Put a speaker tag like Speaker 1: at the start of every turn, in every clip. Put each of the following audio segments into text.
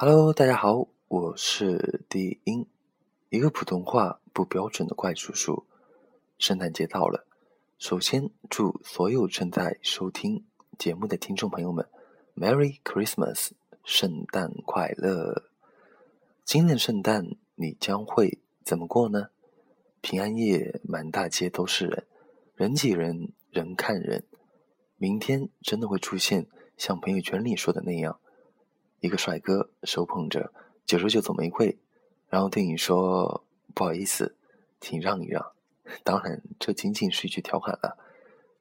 Speaker 1: Hello，大家好，我是低音，一个普通话不标准的怪叔叔。圣诞节到了，首先祝所有正在收听节目的听众朋友们 Merry Christmas，圣诞快乐！今年圣诞你将会怎么过呢？平安夜满大街都是人，人挤人，人看人。明天真的会出现像朋友圈里说的那样。一个帅哥手捧着九十九朵玫瑰，然后对你说：“不好意思，请让一让。”当然，这仅仅是一句调侃了。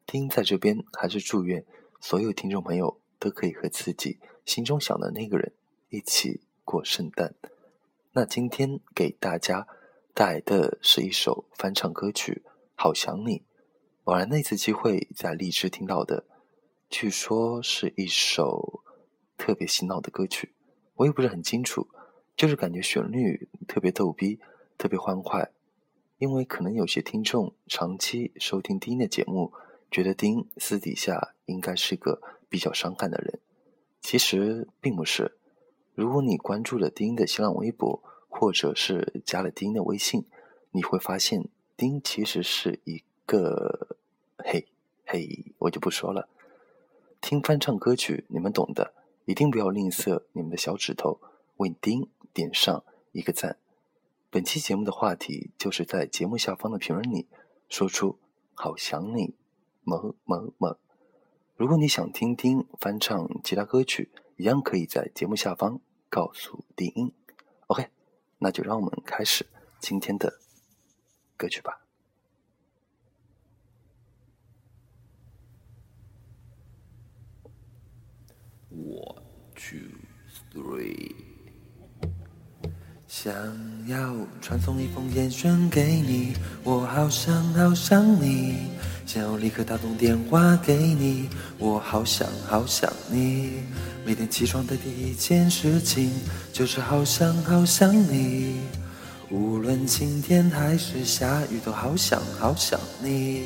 Speaker 1: 听在这边，还是祝愿所有听众朋友都可以和自己心中想的那个人一起过圣诞。那今天给大家带来的是一首翻唱歌曲《好想你》，偶然那次机会在荔枝听到的，据说是一首。特别洗脑的歌曲，我也不是很清楚，就是感觉旋律特别逗逼，特别欢快。因为可能有些听众长期收听丁的节目，觉得丁私底下应该是个比较伤感的人，其实并不是。如果你关注了丁的新浪微博，或者是加了丁的微信，你会发现丁其实是一个嘿嘿，我就不说了。听翻唱歌曲，你们懂的。一定不要吝啬你们的小指头，为丁点上一个赞。本期节目的话题就是在节目下方的评论里说出“好想你”么么么。如果你想听丁翻唱其他歌曲，一样可以在节目下方告诉丁。OK，那就让我们开始今天的歌曲吧。
Speaker 2: three。想要传送一封简讯给你，我好想好想你。想要立刻打通电话给你，我好想好想你。每天起床的第一件事情，就是好想好想你。无论晴天还是下雨，都好想好想你。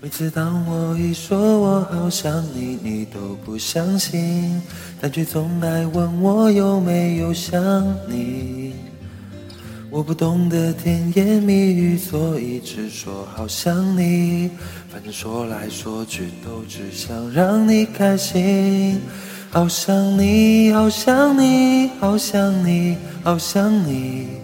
Speaker 2: 每次当我一说我好想你，你都不相信，但却总爱问我有没有想你。我不懂得甜言蜜语，所以只说好想你。反正说来说去都只想让你开心。好想你，好想你，好想你，好想你。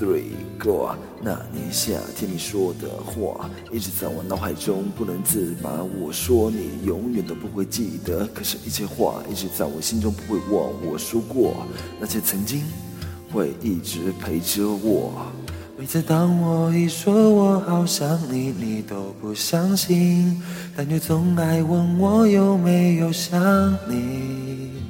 Speaker 2: three go。那年夏天你说的话，一直在我脑海中不能自拔。我说你永远都不会记得，可是，一切话一直在我心中不会忘。我说过那些曾经会一直陪着我。每次当我一说我好想你，你都不相信，但却总爱问我有没有想你。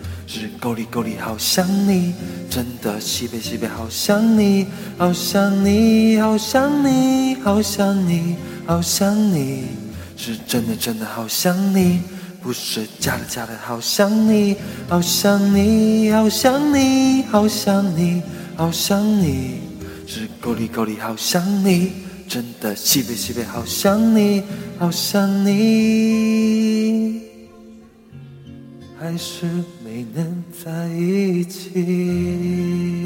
Speaker 2: 是够力够力好想你，真的西北西北好想你，好想你，好想你，好想你，好想你。是真的，真的好想你，不是假的，假的好想你，好想你，好想你，好想你，好想你，是够力，够力好想你，真的西北，西北好想你，好想你，还是没能在一起。